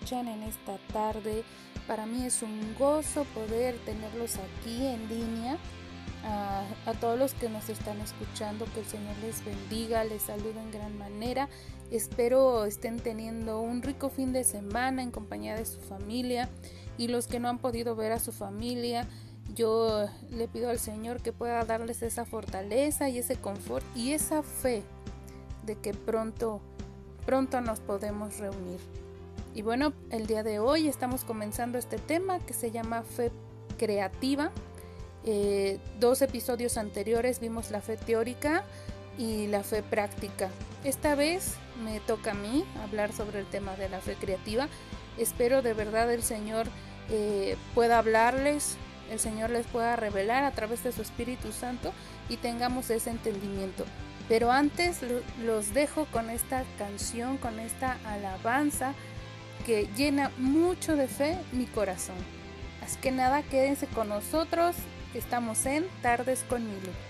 escuchan en esta tarde. Para mí es un gozo poder tenerlos aquí en línea. A, a, todos los que nos están escuchando, que el Señor les bendiga, les saluda en gran manera. Espero estén teniendo un rico fin de semana en compañía de su familia y los que no han podido ver a su familia. Yo le pido al Señor que pueda darles esa fortaleza y ese confort y esa fe de que pronto, pronto nos podemos reunir. Y bueno, el día de hoy estamos comenzando este tema que se llama fe creativa. Eh, dos episodios anteriores vimos la fe teórica y la fe práctica. Esta vez me toca a mí hablar sobre el tema de la fe creativa. Espero de verdad el Señor eh, pueda hablarles, el Señor les pueda revelar a través de su Espíritu Santo y tengamos ese entendimiento. Pero antes los dejo con esta canción, con esta alabanza que llena mucho de fe mi corazón. Así que nada, quédense con nosotros. Estamos en Tardes con.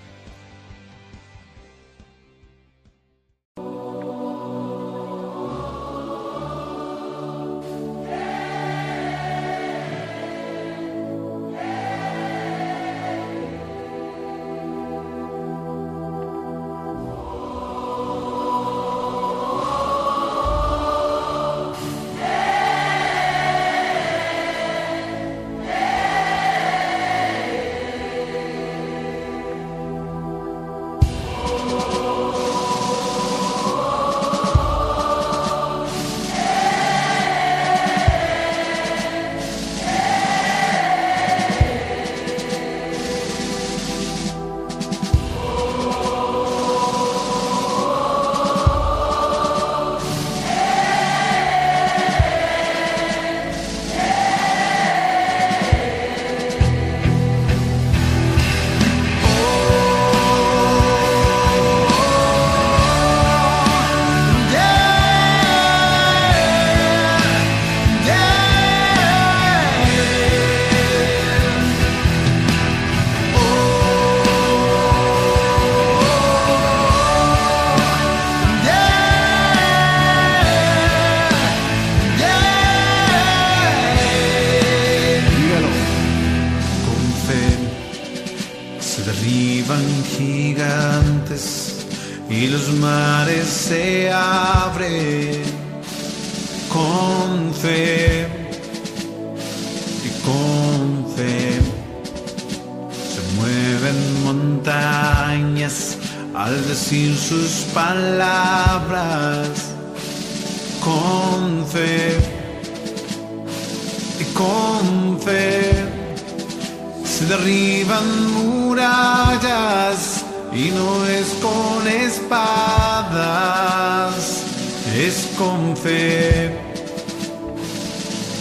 Es con fe,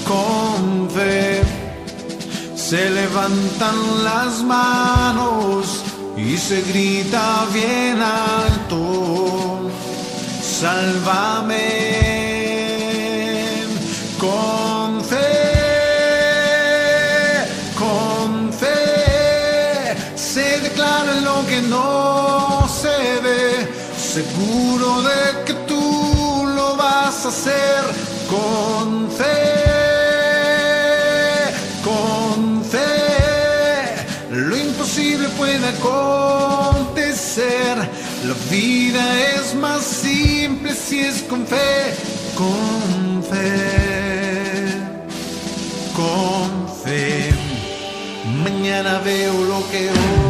con fe. Se levantan las manos y se grita bien alto, sálvame. Con fe. lo que no se ve, seguro de que hacer con fe, con fe. Lo imposible puede acontecer, la vida es más simple si es con fe, con fe, con fe. Mañana veo lo que hoy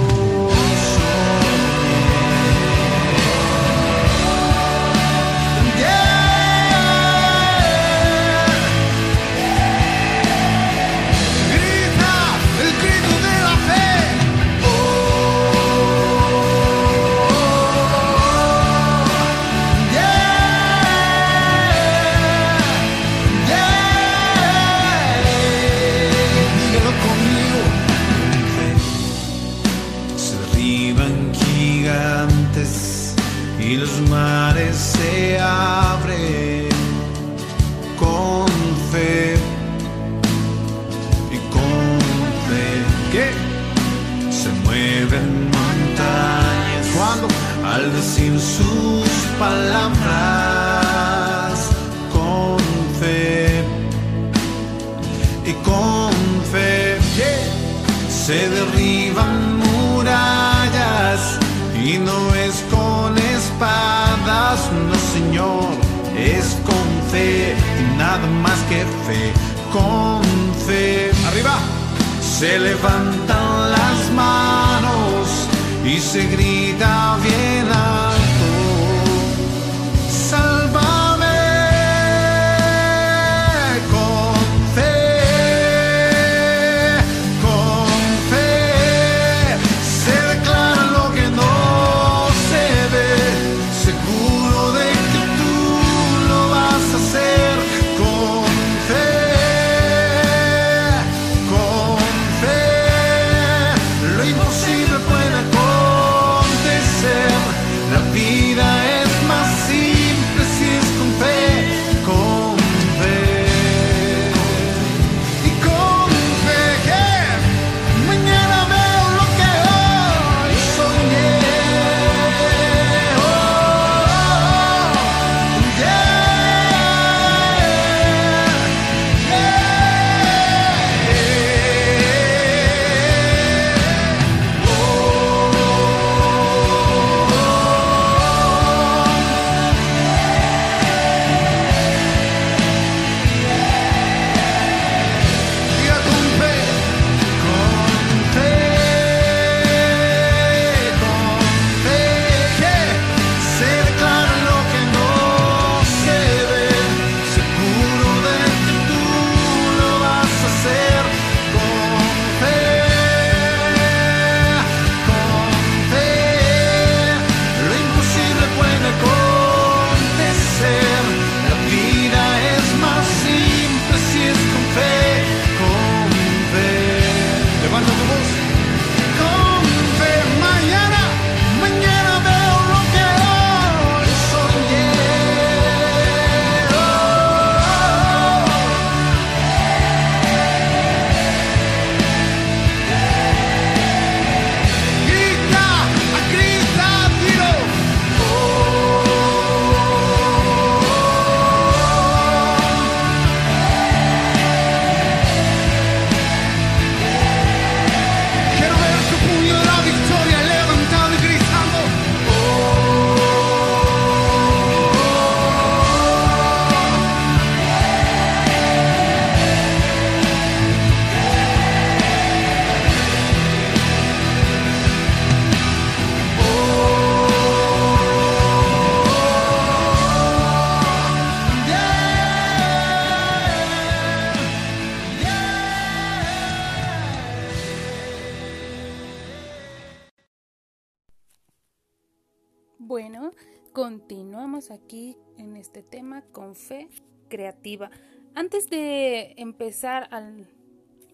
aquí en este tema con fe creativa. Antes de empezar al,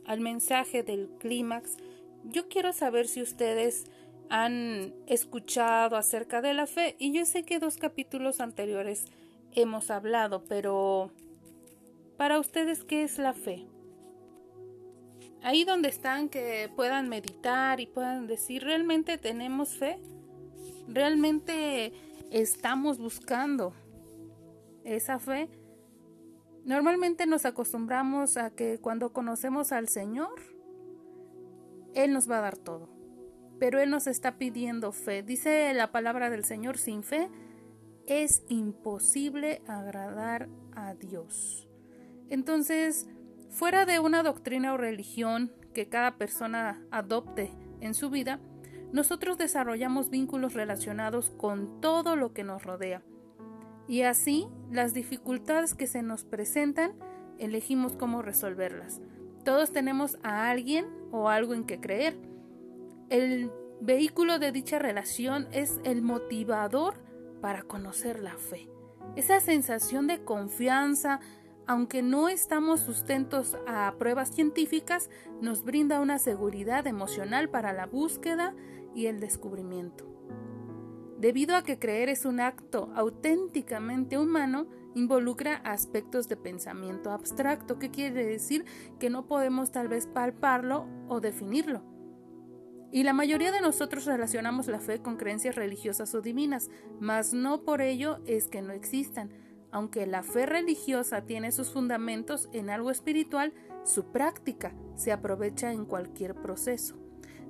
al mensaje del clímax, yo quiero saber si ustedes han escuchado acerca de la fe y yo sé que dos capítulos anteriores hemos hablado, pero para ustedes, ¿qué es la fe? Ahí donde están, que puedan meditar y puedan decir, ¿realmente tenemos fe? realmente estamos buscando esa fe. Normalmente nos acostumbramos a que cuando conocemos al Señor, Él nos va a dar todo. Pero Él nos está pidiendo fe. Dice la palabra del Señor, sin fe es imposible agradar a Dios. Entonces, fuera de una doctrina o religión que cada persona adopte en su vida, nosotros desarrollamos vínculos relacionados con todo lo que nos rodea. Y así, las dificultades que se nos presentan, elegimos cómo resolverlas. Todos tenemos a alguien o algo en que creer. El vehículo de dicha relación es el motivador para conocer la fe. Esa sensación de confianza, aunque no estamos sustentos a pruebas científicas, nos brinda una seguridad emocional para la búsqueda y el descubrimiento. Debido a que creer es un acto auténticamente humano, involucra aspectos de pensamiento abstracto, que quiere decir que no podemos tal vez palparlo o definirlo. Y la mayoría de nosotros relacionamos la fe con creencias religiosas o divinas, mas no por ello es que no existan. Aunque la fe religiosa tiene sus fundamentos en algo espiritual, su práctica se aprovecha en cualquier proceso.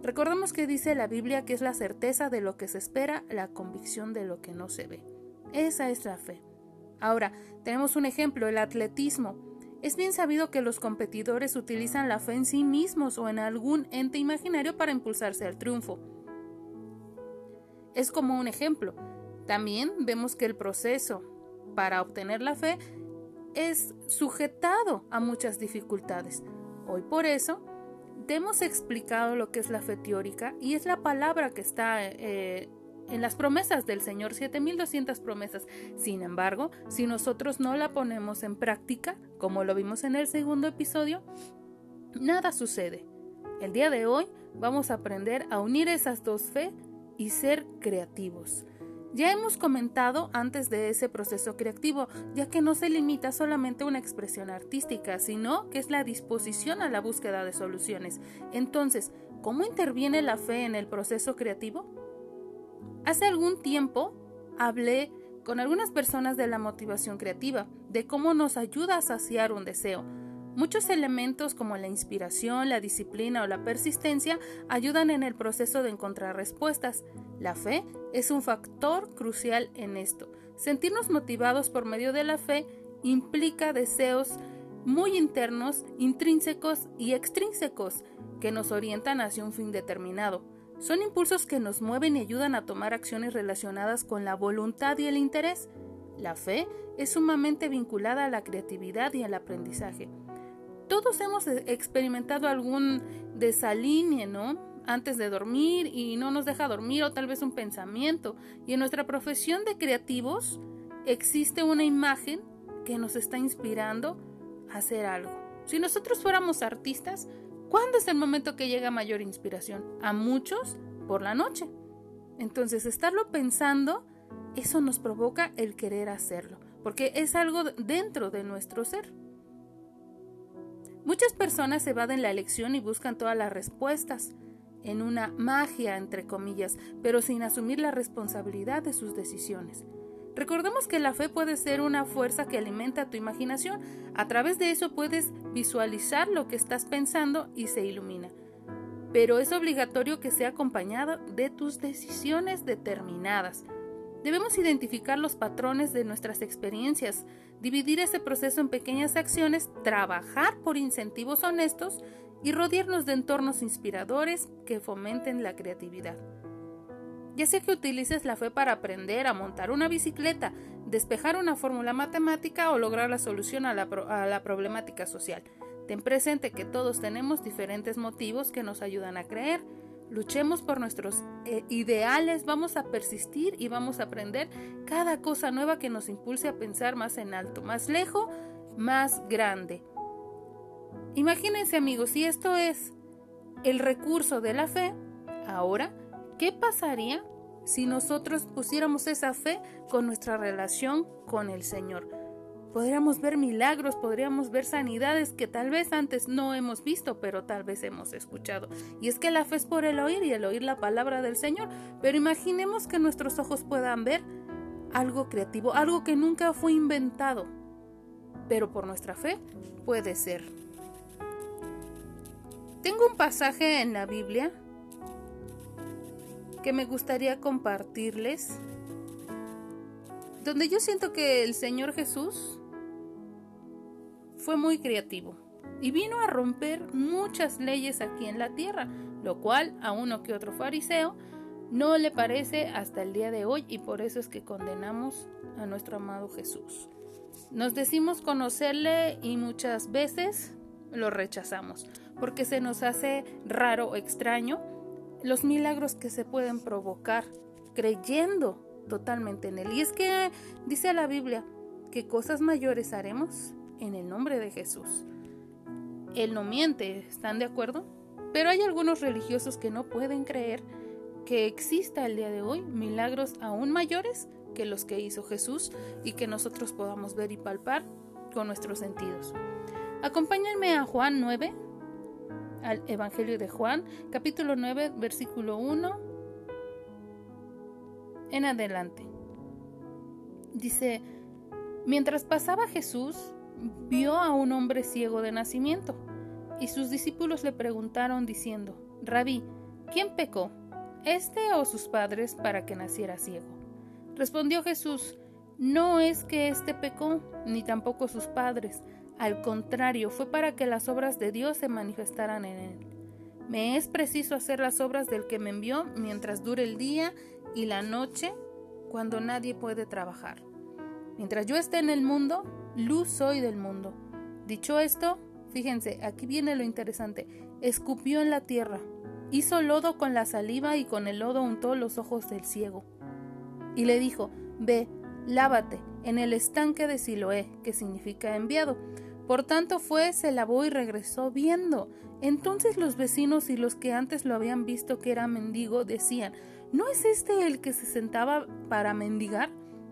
Recordemos que dice la Biblia que es la certeza de lo que se espera, la convicción de lo que no se ve. Esa es la fe. Ahora, tenemos un ejemplo, el atletismo. Es bien sabido que los competidores utilizan la fe en sí mismos o en algún ente imaginario para impulsarse al triunfo. Es como un ejemplo. También vemos que el proceso para obtener la fe es sujetado a muchas dificultades. Hoy por eso te hemos explicado lo que es la fe teórica y es la palabra que está eh, en las promesas del Señor, 7200 promesas. Sin embargo, si nosotros no la ponemos en práctica, como lo vimos en el segundo episodio, nada sucede. El día de hoy vamos a aprender a unir esas dos fe y ser creativos. Ya hemos comentado antes de ese proceso creativo, ya que no se limita solamente a una expresión artística, sino que es la disposición a la búsqueda de soluciones. Entonces, ¿cómo interviene la fe en el proceso creativo? Hace algún tiempo hablé con algunas personas de la motivación creativa, de cómo nos ayuda a saciar un deseo. Muchos elementos como la inspiración, la disciplina o la persistencia ayudan en el proceso de encontrar respuestas. La fe es un factor crucial en esto. Sentirnos motivados por medio de la fe implica deseos muy internos, intrínsecos y extrínsecos que nos orientan hacia un fin determinado. Son impulsos que nos mueven y ayudan a tomar acciones relacionadas con la voluntad y el interés. La fe es sumamente vinculada a la creatividad y al aprendizaje. Todos hemos experimentado algún desalinee, ¿no? antes de dormir y no nos deja dormir o tal vez un pensamiento. Y en nuestra profesión de creativos existe una imagen que nos está inspirando a hacer algo. Si nosotros fuéramos artistas, ¿cuándo es el momento que llega mayor inspiración? A muchos por la noche. Entonces, estarlo pensando, eso nos provoca el querer hacerlo, porque es algo dentro de nuestro ser. Muchas personas evaden la elección y buscan todas las respuestas, en una magia, entre comillas, pero sin asumir la responsabilidad de sus decisiones. Recordemos que la fe puede ser una fuerza que alimenta tu imaginación. A través de eso puedes visualizar lo que estás pensando y se ilumina. Pero es obligatorio que sea acompañada de tus decisiones determinadas. Debemos identificar los patrones de nuestras experiencias, dividir ese proceso en pequeñas acciones, trabajar por incentivos honestos y rodearnos de entornos inspiradores que fomenten la creatividad. Ya sea que utilices la fe para aprender a montar una bicicleta, despejar una fórmula matemática o lograr la solución a la, a la problemática social. Ten presente que todos tenemos diferentes motivos que nos ayudan a creer. Luchemos por nuestros eh, ideales, vamos a persistir y vamos a aprender cada cosa nueva que nos impulse a pensar más en alto, más lejos, más grande. Imagínense amigos, si esto es el recurso de la fe, ahora, ¿qué pasaría si nosotros pusiéramos esa fe con nuestra relación con el Señor? Podríamos ver milagros, podríamos ver sanidades que tal vez antes no hemos visto, pero tal vez hemos escuchado. Y es que la fe es por el oír y el oír la palabra del Señor. Pero imaginemos que nuestros ojos puedan ver algo creativo, algo que nunca fue inventado. Pero por nuestra fe puede ser. Tengo un pasaje en la Biblia que me gustaría compartirles, donde yo siento que el Señor Jesús fue muy creativo y vino a romper muchas leyes aquí en la tierra, lo cual a uno que otro fariseo no le parece hasta el día de hoy y por eso es que condenamos a nuestro amado Jesús. Nos decimos conocerle y muchas veces lo rechazamos porque se nos hace raro o extraño los milagros que se pueden provocar creyendo totalmente en Él. Y es que dice la Biblia que cosas mayores haremos en el nombre de Jesús. Él no miente, ¿están de acuerdo? Pero hay algunos religiosos que no pueden creer que exista el día de hoy milagros aún mayores que los que hizo Jesús y que nosotros podamos ver y palpar con nuestros sentidos. Acompáñenme a Juan 9, al Evangelio de Juan, capítulo 9, versículo 1 en adelante. Dice, mientras pasaba Jesús, vio a un hombre ciego de nacimiento, y sus discípulos le preguntaron diciendo, Rabí, ¿quién pecó? ¿Este o sus padres para que naciera ciego? Respondió Jesús, no es que éste pecó, ni tampoco sus padres, al contrario, fue para que las obras de Dios se manifestaran en él. Me es preciso hacer las obras del que me envió mientras dure el día y la noche, cuando nadie puede trabajar. Mientras yo esté en el mundo, luz soy del mundo. Dicho esto, fíjense, aquí viene lo interesante, escupió en la tierra, hizo lodo con la saliva y con el lodo untó los ojos del ciego. Y le dijo, ve, lávate en el estanque de Siloé, que significa enviado. Por tanto fue, se lavó y regresó viendo. Entonces los vecinos y los que antes lo habían visto que era mendigo decían, ¿no es este el que se sentaba para mendigar?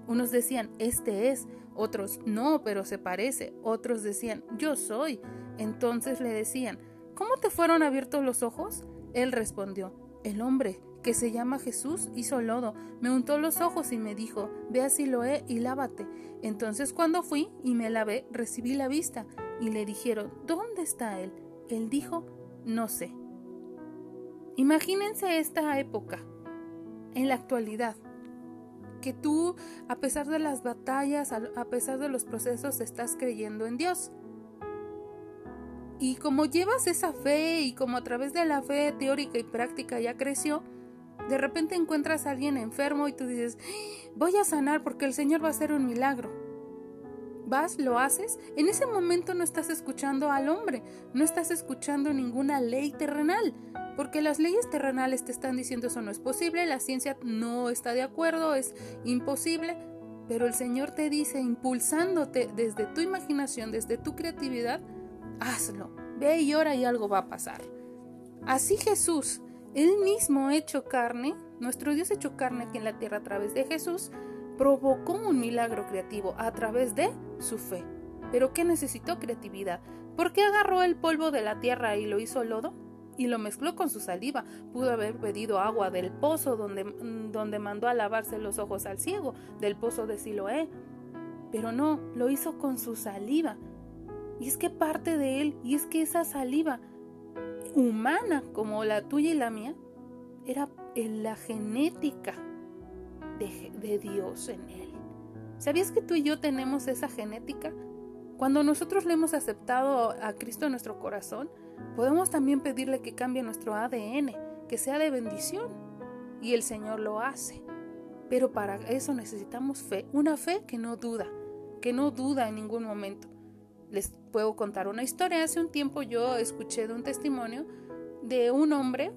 Unos decían, este es, otros, no, pero se parece, otros decían, yo soy. Entonces le decían, ¿cómo te fueron abiertos los ojos? Él respondió, el hombre que se llama Jesús, hizo lodo, me untó los ojos y me dijo, ve a Siloé y lávate. Entonces cuando fui y me lavé, recibí la vista, y le dijeron, ¿dónde está él? Él dijo, no sé. Imagínense esta época, en la actualidad, que tú, a pesar de las batallas, a pesar de los procesos, estás creyendo en Dios. Y como llevas esa fe y como a través de la fe teórica y práctica ya creció, de repente encuentras a alguien enfermo y tú dices, voy a sanar porque el Señor va a hacer un milagro. Vas, lo haces, en ese momento no estás escuchando al hombre, no estás escuchando ninguna ley terrenal, porque las leyes terrenales te están diciendo eso no es posible, la ciencia no está de acuerdo, es imposible, pero el Señor te dice, impulsándote desde tu imaginación, desde tu creatividad, hazlo, ve y ora y algo va a pasar. Así Jesús él mismo hecho carne, nuestro Dios hecho carne aquí en la tierra a través de Jesús, provocó un milagro creativo a través de su fe. ¿Pero qué necesitó creatividad? ¿Por qué agarró el polvo de la tierra y lo hizo lodo? Y lo mezcló con su saliva. Pudo haber pedido agua del pozo donde, donde mandó a lavarse los ojos al ciego, del pozo de Siloé. Pero no, lo hizo con su saliva. Y es que parte de él, y es que esa saliva humana como la tuya y la mía, era en la genética de, de, Dios en él. ¿Sabías que tú y yo tenemos esa genética? Cuando nosotros le hemos aceptado a Cristo en nuestro corazón, podemos también pedirle que cambie nuestro ADN, que sea de bendición. Y el Señor lo hace. Pero para eso necesitamos fe, una fe que no duda, que no duda en ningún momento. Les puedo contar una historia. Hace un tiempo yo escuché de un testimonio de un hombre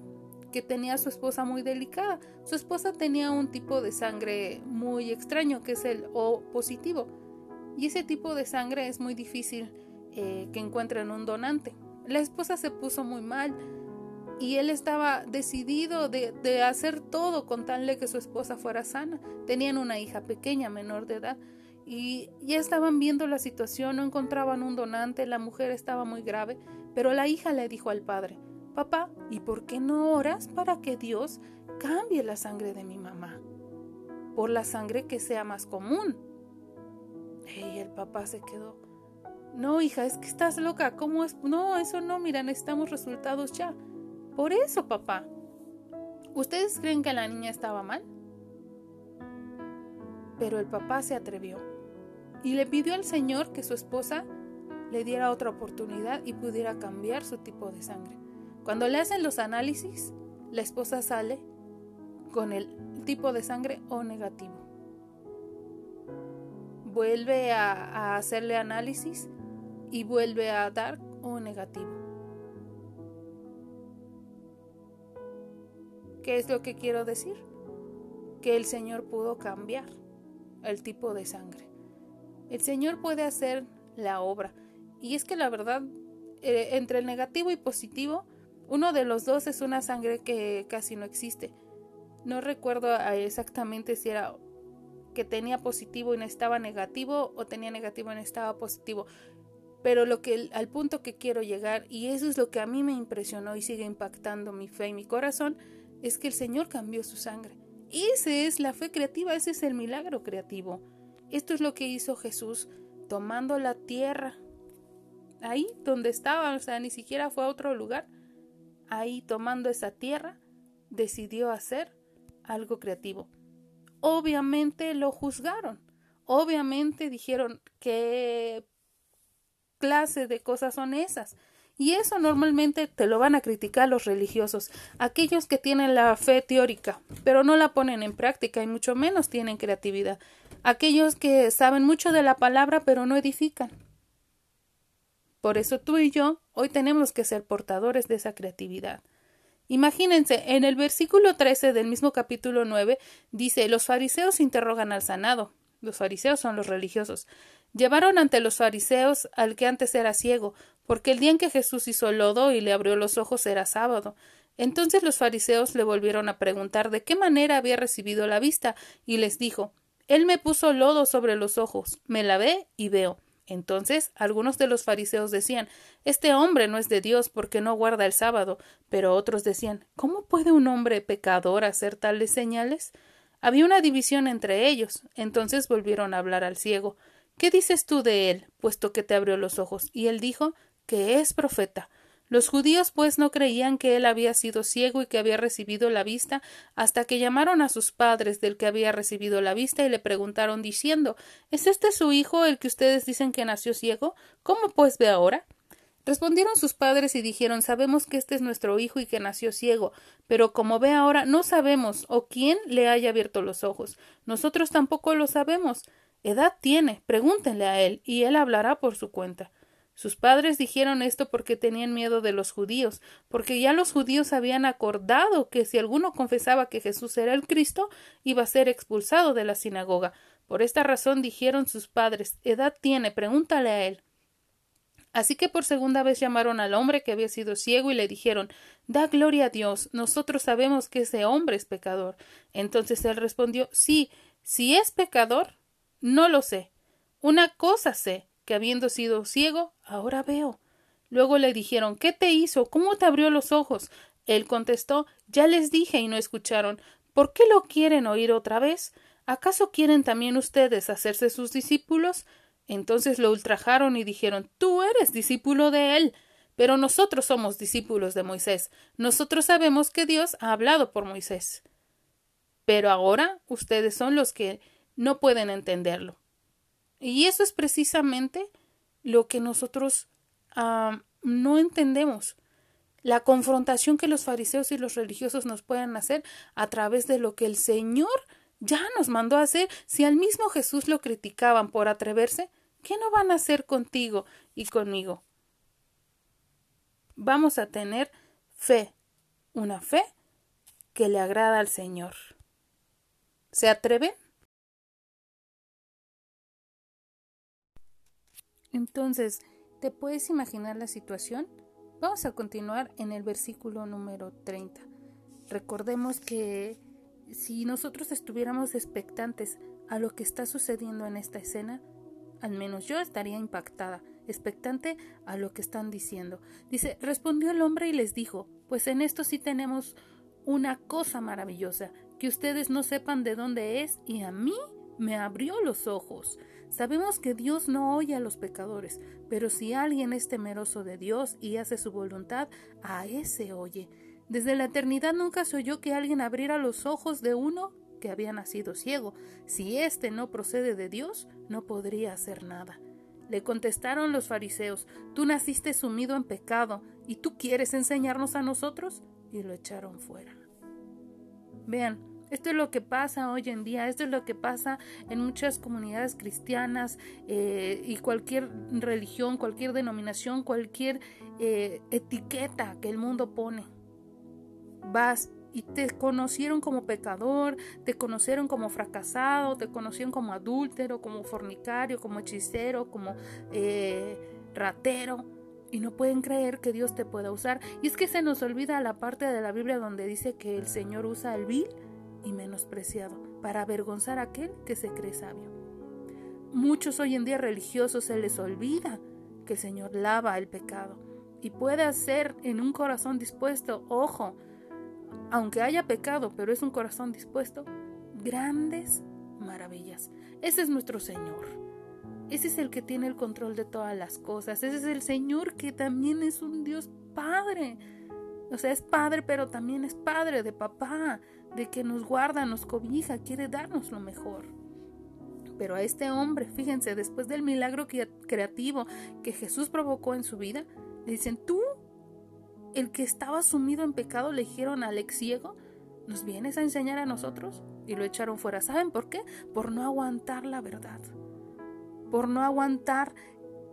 que tenía su esposa muy delicada. Su esposa tenía un tipo de sangre muy extraño, que es el O positivo. Y ese tipo de sangre es muy difícil eh, que encuentren un donante. La esposa se puso muy mal y él estaba decidido de, de hacer todo con tal de que su esposa fuera sana. Tenían una hija pequeña, menor de edad y ya estaban viendo la situación, no encontraban un donante, la mujer estaba muy grave, pero la hija le dijo al padre, Papá, ¿y por qué no oras para que Dios cambie la sangre de mi mamá? Por la sangre que sea más común. Y el papá se quedó. No, hija, es que estás loca. ¿Cómo es? No, eso no, mira, necesitamos resultados ya. Por eso, papá. ¿Ustedes creen que la niña estaba mal? Pero el papá se atrevió y le pidió al Señor que su esposa le diera otra oportunidad y pudiera cambiar su tipo de sangre. Cuando le hacen los análisis, la esposa sale con el tipo de sangre O negativo. Vuelve a, hacerle análisis y vuelve a dar O negativo. ¿Qué es lo que quiero decir? Que el Señor pudo cambiar el tipo de sangre. El Señor puede hacer la obra. Y es que la verdad, eh, entre el negativo y positivo, uno de los dos es una sangre que casi no existe. No recuerdo exactamente si era que tenía positivo y estaba negativo o tenía negativo y estaba positivo. Pero lo que al punto que quiero llegar y eso es lo que a mí me impresionó y sigue impactando mi fe y mi corazón es que el Señor cambió su sangre. Esa es la fe creativa, ese es el milagro creativo. Esto es lo que hizo Jesús tomando la tierra. Ahí donde estaba, o sea, ni siquiera fue a otro lugar. Ahí tomando esa tierra, decidió hacer algo creativo. Obviamente lo juzgaron. Obviamente dijeron qué clase de cosas son esas. Y eso normalmente te lo van a criticar los religiosos, aquellos que tienen la fe teórica, pero no la ponen en práctica y mucho menos tienen creatividad, aquellos que saben mucho de la palabra pero no edifican. Por eso tú y yo hoy tenemos que ser portadores de esa creatividad. Imagínense, en el versículo 13 del mismo capítulo 9 dice, los fariseos interrogan al sanado. Los fariseos son los religiosos. Llevaron ante los fariseos al que antes era ciego, porque el día en que Jesús hizo lodo y le abrió los ojos era sábado. Entonces los fariseos le volvieron a preguntar de qué manera había recibido la vista, y les dijo Él me puso lodo sobre los ojos, me lavé y veo. Entonces algunos de los fariseos decían Este hombre no es de Dios porque no guarda el sábado. Pero otros decían ¿Cómo puede un hombre pecador hacer tales señales? Había una división entre ellos. Entonces volvieron a hablar al ciego. ¿Qué dices tú de él, puesto que te abrió los ojos? Y él dijo que es profeta. Los judíos pues no creían que él había sido ciego y que había recibido la vista, hasta que llamaron a sus padres del que había recibido la vista y le preguntaron diciendo ¿Es este su hijo el que ustedes dicen que nació ciego? ¿Cómo pues ve ahora? Respondieron sus padres y dijeron Sabemos que este es nuestro hijo y que nació ciego, pero como ve ahora no sabemos o quién le haya abierto los ojos. Nosotros tampoco lo sabemos. Edad tiene, pregúntenle a él, y él hablará por su cuenta. Sus padres dijeron esto porque tenían miedo de los judíos, porque ya los judíos habían acordado que si alguno confesaba que Jesús era el Cristo, iba a ser expulsado de la sinagoga. Por esta razón dijeron sus padres Edad tiene, pregúntale a él. Así que por segunda vez llamaron al hombre que había sido ciego y le dijeron Da gloria a Dios, nosotros sabemos que ese hombre es pecador. Entonces él respondió Sí, si es pecador, no lo sé. Una cosa sé, que habiendo sido ciego, ahora veo. Luego le dijeron ¿Qué te hizo? ¿Cómo te abrió los ojos? Él contestó Ya les dije y no escucharon. ¿Por qué lo quieren oír otra vez? ¿Acaso quieren también ustedes hacerse sus discípulos? Entonces lo ultrajaron y dijeron Tú eres discípulo de él. Pero nosotros somos discípulos de Moisés. Nosotros sabemos que Dios ha hablado por Moisés. Pero ahora ustedes son los que no pueden entenderlo. Y eso es precisamente lo que nosotros ah, no entendemos. La confrontación que los fariseos y los religiosos nos pueden hacer a través de lo que el Señor ya nos mandó a hacer. Si al mismo Jesús lo criticaban por atreverse, ¿qué no van a hacer contigo y conmigo? Vamos a tener fe, una fe que le agrada al Señor. ¿Se atreven? Entonces, ¿te puedes imaginar la situación? Vamos a continuar en el versículo número 30. Recordemos que si nosotros estuviéramos expectantes a lo que está sucediendo en esta escena, al menos yo estaría impactada, expectante a lo que están diciendo. Dice, respondió el hombre y les dijo, pues en esto sí tenemos una cosa maravillosa, que ustedes no sepan de dónde es y a mí me abrió los ojos. Sabemos que Dios no oye a los pecadores, pero si alguien es temeroso de Dios y hace su voluntad, a ese oye. Desde la eternidad nunca se oyó que alguien abriera los ojos de uno que había nacido ciego. Si éste no procede de Dios, no podría hacer nada. Le contestaron los fariseos, Tú naciste sumido en pecado, ¿y tú quieres enseñarnos a nosotros? Y lo echaron fuera. Vean, esto es lo que pasa hoy en día, esto es lo que pasa en muchas comunidades cristianas eh, y cualquier religión, cualquier denominación, cualquier eh, etiqueta que el mundo pone. Vas y te conocieron como pecador, te conocieron como fracasado, te conocieron como adúltero, como fornicario, como hechicero, como eh, ratero. Y no pueden creer que Dios te pueda usar. Y es que se nos olvida la parte de la Biblia donde dice que el Señor usa el vil y menospreciado, para avergonzar a aquel que se cree sabio. Muchos hoy en día religiosos se les olvida que el Señor lava el pecado y puede hacer en un corazón dispuesto, ojo, aunque haya pecado, pero es un corazón dispuesto, grandes maravillas. Ese es nuestro Señor. Ese es el que tiene el control de todas las cosas. Ese es el Señor que también es un Dios Padre O sea, es padre, pero también es padre de papá, de que nos guarda, nos cobija, quiere darnos lo mejor. Pero a este hombre, fíjense, después del milagro creativo que Jesús provocó en su vida, le dicen, tú, el que estaba sumido en pecado, le dijeron al ex ciego, ¿nos vienes a enseñar a nosotros? Y lo echaron fuera. ¿Saben por qué? Por no aguantar la verdad. Por no aguantar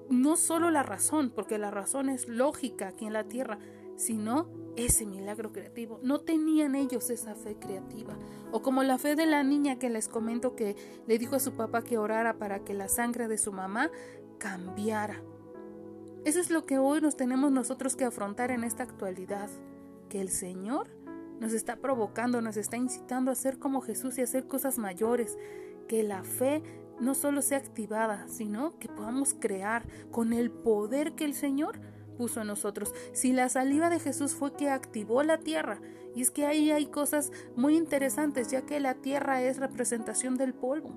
no solo la razón, porque la razón es lógica aquí en la tierra, sino ese milagro creativo. No tenían ellos esa fe creativa. O como la fe de la niña que les comento que le dijo a su papá que orara para que la sangre de su mamá cambiara. Eso es lo que hoy nos tenemos nosotros que afrontar en esta actualidad. Que el Señor nos está provocando, nos está incitando a ser como Jesús y a hacer cosas mayores. Que la fe no solo sea activada, sino que podamos crear con el poder que el Señor puso en nosotros. Si la saliva de Jesús fue que activó la tierra, y es que ahí hay cosas muy interesantes, ya que la tierra es representación del polvo.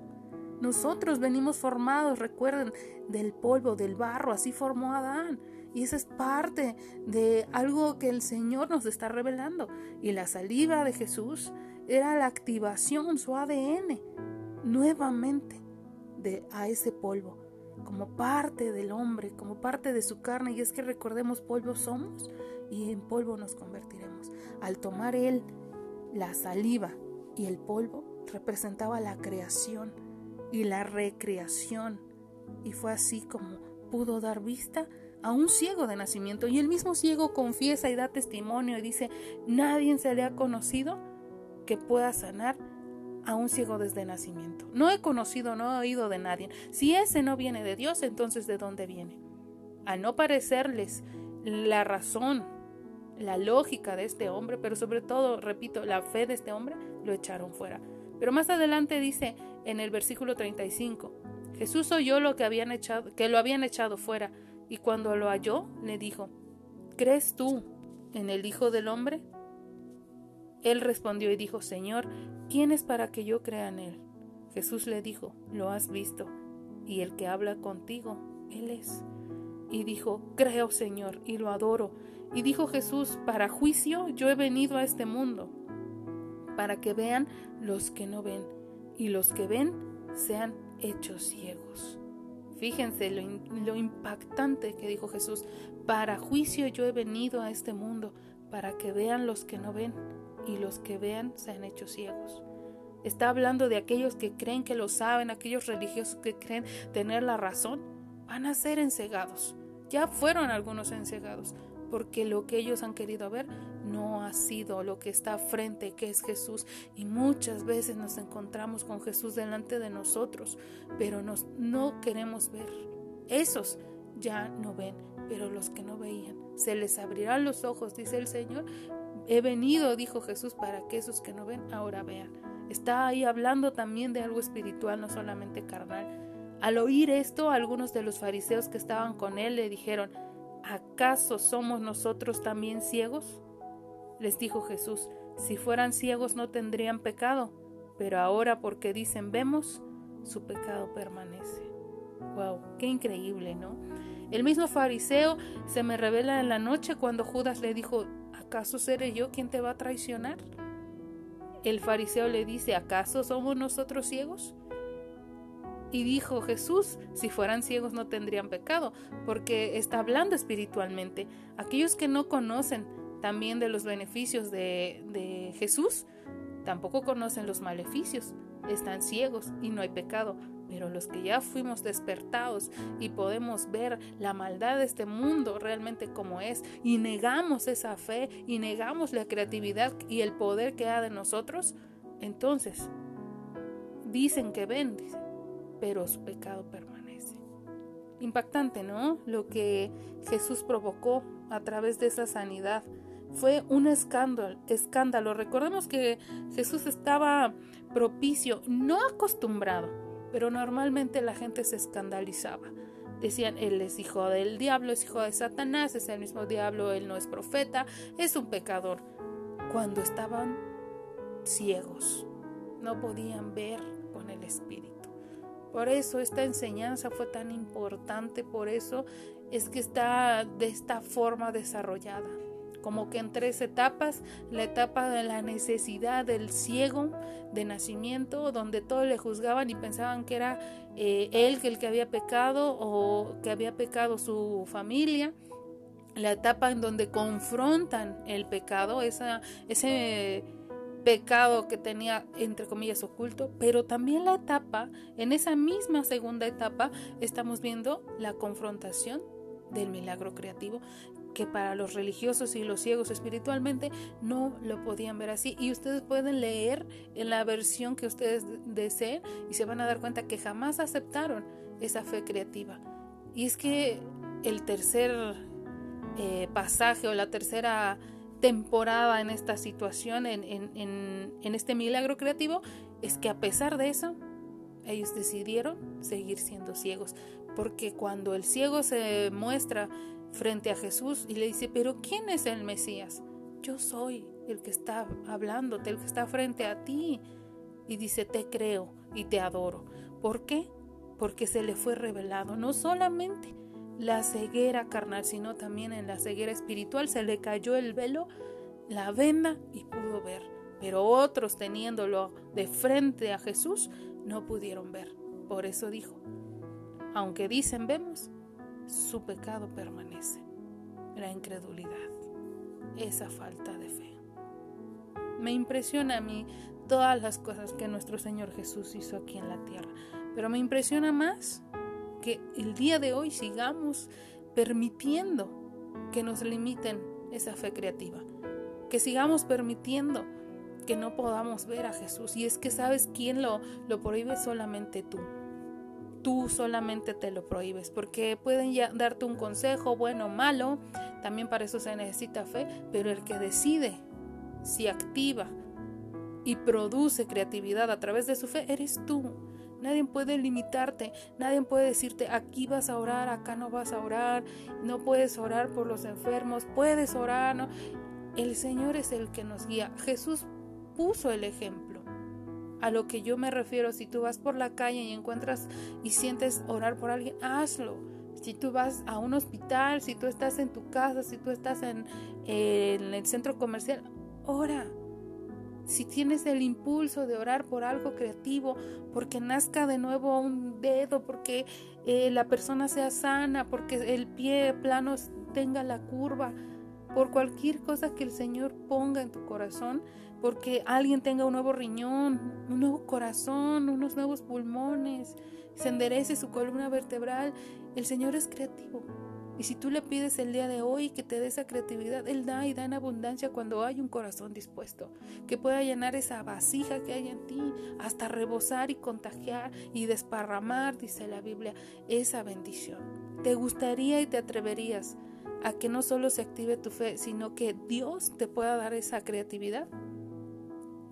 Nosotros venimos formados, recuerden, del polvo, del barro, así formó Adán. Y esa es parte de algo que el Señor nos está revelando. Y la saliva de Jesús era la activación, su ADN, nuevamente de, a ese polvo como parte del hombre, como parte de su carne, y es que recordemos, polvo somos y en polvo nos convertiremos. Al tomar él la saliva y el polvo, representaba la creación y la recreación, y fue así como pudo dar vista a un ciego de nacimiento. Y el mismo ciego confiesa y da testimonio y dice, nadie se le ha conocido que pueda sanar a un ciego desde nacimiento. No he conocido, no he oído de nadie. Si ese no viene de Dios, entonces ¿de dónde viene? A no parecerles la razón, la lógica de este hombre, pero sobre todo, repito, la fe de este hombre, lo echaron fuera. Pero más adelante dice en el versículo 35, Jesús oyó lo que habían echado, que lo habían echado fuera, y cuando lo halló, le dijo, ¿crees tú en el Hijo del Hombre? Él respondió y dijo, Señor, ¿quién es para que yo crea en él? Jesús le dijo, lo has visto, y el que habla contigo, él es. Y dijo, creo, Señor, y lo adoro. Y dijo Jesús, para juicio yo he venido a este mundo, para que vean los que no ven, y los que ven sean hechos ciegos. Fíjense lo, impactante que dijo Jesús, para juicio yo he venido a este mundo, para que vean los que no ven y los que vean se han hecho ciegos. Está hablando de aquellos que creen que lo saben, aquellos religiosos que creen tener la razón, van a ser encegados. Ya fueron algunos encegados, porque lo que ellos han querido ver no ha sido lo que está frente, que es Jesús. Y muchas veces nos encontramos con Jesús delante de nosotros, pero nos, no queremos ver. Esos ya no ven, pero los que no veían, se les abrirán los ojos, dice el Señor, He venido, dijo Jesús, para que esos que no ven ahora vean. Está ahí hablando también de algo espiritual, no solamente carnal. Al oír esto, algunos de los fariseos que estaban con él le dijeron, ¿acaso somos nosotros también ciegos? Les dijo Jesús, si fueran ciegos no tendrían pecado, pero ahora porque dicen vemos, su pecado permanece. Wow, qué increíble, ¿no? El mismo fariseo se me revela en la noche cuando Judas le dijo, ¿acaso seré yo quien te va a traicionar? El fariseo le dice, ¿acaso somos nosotros ciegos? Y dijo Jesús, si fueran ciegos no tendrían pecado, porque está hablando espiritualmente. Aquellos que no conocen también de los beneficios de, de Jesús, tampoco conocen los maleficios, están ciegos y no hay pecado. Pero los que ya fuimos despertados y podemos ver la maldad de este mundo realmente como es y negamos esa fe y negamos la creatividad y el poder que ha de nosotros, entonces dicen que ven, pero su pecado permanece. Impactante, ¿no? Lo que Jesús provocó a través de esa sanidad fue un escándalo, escándalo. Recordemos que Jesús estaba propicio, no acostumbrado pero normalmente la gente se escandalizaba. Decían, él es hijo del diablo, es hijo de Satanás, es el mismo diablo, él no es profeta, es un pecador. Cuando estaban ciegos, no podían ver con el Espíritu. Por eso esta enseñanza fue tan importante, por eso es que está de esta forma desarrollada. Como que en tres etapas, la etapa de la necesidad del ciego de nacimiento, donde todos le juzgaban y pensaban que era eh, él el que había pecado o que había pecado su familia, la etapa en donde confrontan el pecado, esa, ese pecado que tenía entre comillas oculto, pero también la etapa, en esa misma segunda etapa, estamos viendo la confrontación del milagro creativo que para los religiosos y los ciegos espiritualmente no lo podían ver así. Y ustedes pueden leer en la versión que ustedes deseen y se van a dar cuenta que jamás aceptaron esa fe creativa. Y es que el tercer eh, pasaje o la tercera temporada en esta situación, en, en este milagro creativo, es que a pesar de eso, ellos decidieron seguir siendo ciegos. Porque cuando el ciego se muestra frente a Jesús y le dice, pero ¿quién es el Mesías? Yo soy el que está hablándote, el que está frente a ti. Y dice, te creo y te adoro. ¿Por qué? Porque se le fue revelado no solamente la ceguera carnal, sino también en la ceguera espiritual. Se le cayó el velo, la venda y pudo ver. Pero otros teniéndolo de frente a Jesús no pudieron ver. Por eso dijo, aunque dicen vemos, su pecado permanece. La incredulidad, esa falta de fe. Me impresiona a mí todas las cosas que nuestro Señor Jesús hizo aquí en la tierra, pero me impresiona más que el día de hoy sigamos permitiendo que nos limiten esa fe creativa, que sigamos permitiendo que no podamos ver a Jesús. Y es que sabes quién lo, lo prohíbe solamente tú tú solamente te lo prohíbes, porque pueden ya darte un consejo bueno o malo, también para eso se necesita fe, pero el que decide si activa y produce creatividad a través de su fe, eres tú. Nadie puede limitarte, nadie puede decirte aquí vas a orar, acá no vas a orar, no puedes orar por los enfermos, puedes orar, ¿no? El Señor es el que nos guía. Jesús puso el ejemplo. A lo que yo me refiero, si tú vas por la calle y encuentras y sientes orar por alguien, hazlo. Si tú vas a un hospital, si tú estás en tu casa, si tú estás en, el centro comercial, ora. Si tienes el impulso de orar por algo creativo, porque nazca de nuevo un dedo, porque eh, la persona sea sana, porque el pie plano tenga la curva, por cualquier cosa que el Señor ponga en tu corazón, porque alguien tenga un nuevo riñón, un nuevo corazón, unos nuevos pulmones, se enderece su columna vertebral. El Señor es creativo. Y si tú le pides el día de hoy que te dé esa creatividad, Él da y da en abundancia cuando hay un corazón dispuesto, que pueda llenar esa vasija que hay en ti, hasta rebosar y contagiar y desparramar, dice la Biblia, esa bendición. ¿Te gustaría y te atreverías a que no solo se active tu fe, sino que Dios te pueda dar esa creatividad?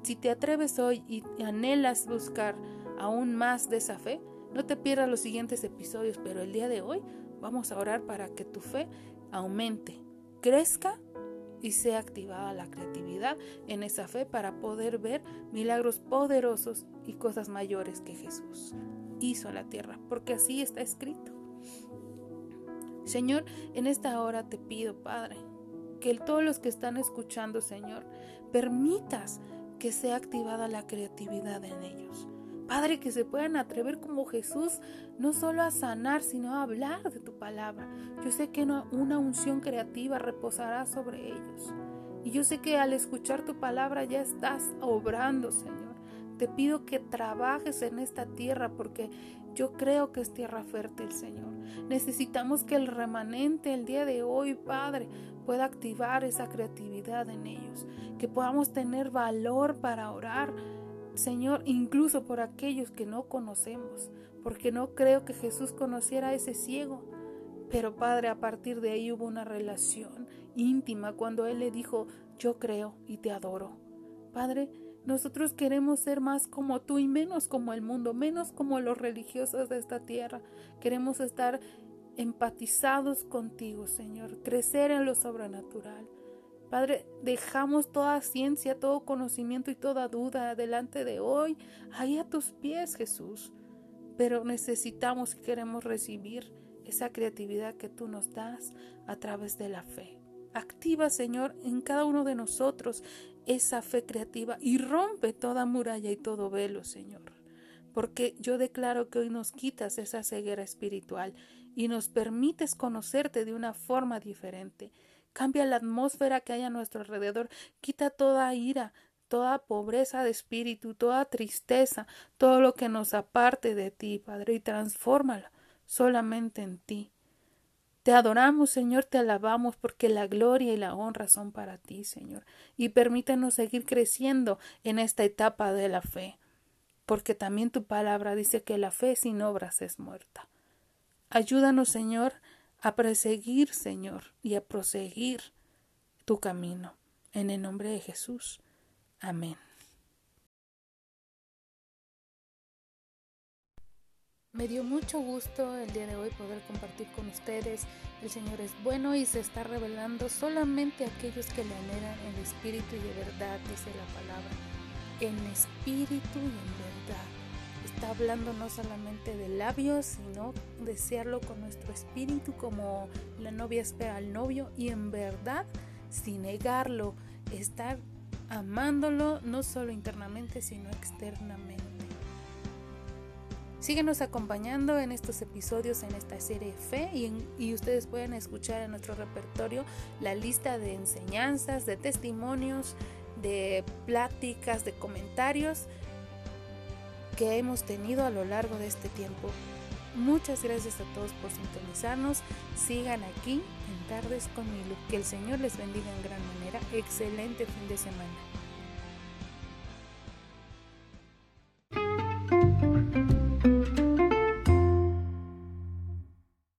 Si te atreves hoy y anhelas buscar aún más de esa fe, no te pierdas los siguientes episodios, pero el día de hoy vamos a orar para que tu fe aumente, crezca y sea activada la creatividad en esa fe para poder ver milagros poderosos y cosas mayores que Jesús hizo en la tierra, porque así está escrito. Señor, en esta hora te pido, Padre, que todos los que están escuchando, Señor, permitas que sea activada la creatividad en ellos. Padre, que se puedan atrever como Jesús, no solo a sanar, sino a hablar de tu palabra. Yo sé que una unción creativa reposará sobre ellos. Y yo sé que al escuchar tu palabra ya estás obrando, Señor. Te pido que trabajes en esta tierra porque yo creo que es tierra fértil, Señor. Necesitamos que el remanente el día de hoy, Padre, pueda activar esa creatividad en ellos, que podamos tener valor para orar, Señor, incluso por aquellos que no conocemos, porque no creo que Jesús conociera a ese ciego. Pero Padre, a partir de ahí hubo una relación íntima cuando Él le dijo, yo creo y te adoro. Padre, nosotros queremos ser más como tú y menos como el mundo, menos como los religiosos de esta tierra. Queremos estar empatizados contigo, Señor, crecer en lo sobrenatural. Padre, dejamos toda ciencia, todo conocimiento y toda duda delante de hoy, ahí a tus pies, Jesús. Pero necesitamos y queremos recibir esa creatividad que tú nos das a través de la fe, Activa, Señor, en cada uno de nosotros esa fe creativa y rompe toda muralla y todo velo, Señor. Porque yo declaro que hoy nos quitas esa ceguera espiritual y nos permites conocerte de una forma diferente. Cambia la atmósfera que hay a nuestro alrededor, quita toda ira, toda pobreza de espíritu, toda tristeza, todo lo que nos aparte de ti, Padre, y transfórmala solamente en ti. Te adoramos, Señor, te alabamos porque la gloria y la honra son para ti, Señor. Y permítanos seguir creciendo en esta etapa de la fe, porque también tu palabra dice que la fe sin obras es muerta. Ayúdanos, Señor, a perseguir, Señor, y a proseguir tu camino. En el nombre de Jesús. Amén. Me dio mucho gusto el día de hoy poder compartir con ustedes. El Señor es bueno y se está revelando solamente a aquellos que le anhelan en espíritu y de verdad, dice la palabra. En espíritu y en verdad. Está hablando no solamente de labios, sino desearlo con nuestro espíritu como la novia espera al novio y en verdad, sin negarlo, estar amándolo no solo internamente, sino externamente. Síguenos acompañando en estos episodios en esta serie Fe y, y, ustedes pueden escuchar en nuestro repertorio la lista de enseñanzas, de testimonios, de pláticas, de comentarios que hemos tenido a lo largo de este tiempo. Muchas gracias a todos por sintonizarnos. Sigan aquí en Tardes con Que el Señor les bendiga en gran manera. Excelente fin de semana.